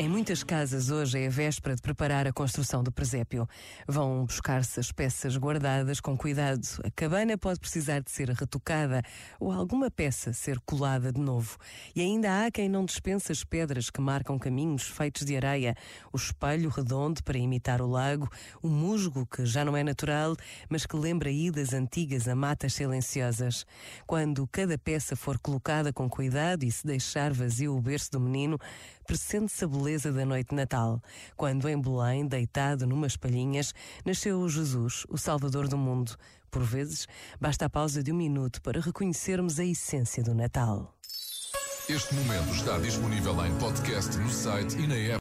Em muitas casas hoje é a véspera de preparar a construção do presépio. Vão buscar-se as peças guardadas com cuidado. A cabana pode precisar de ser retocada ou alguma peça ser colada de novo. E ainda há quem não dispensa as pedras que marcam caminhos feitos de areia, o espelho redondo para imitar o lago, o musgo que já não é natural, mas que lembra idas antigas a matas silenciosas. Quando cada peça for colocada com cuidado e se deixar vazio o berço do menino, pressente-se a beleza da noite de Natal, quando em Belém, deitado numas palhinhas, nasceu Jesus, o Salvador do mundo. Por vezes, basta a pausa de um minuto para reconhecermos a essência do Natal. Este momento está disponível em podcast no site e na app.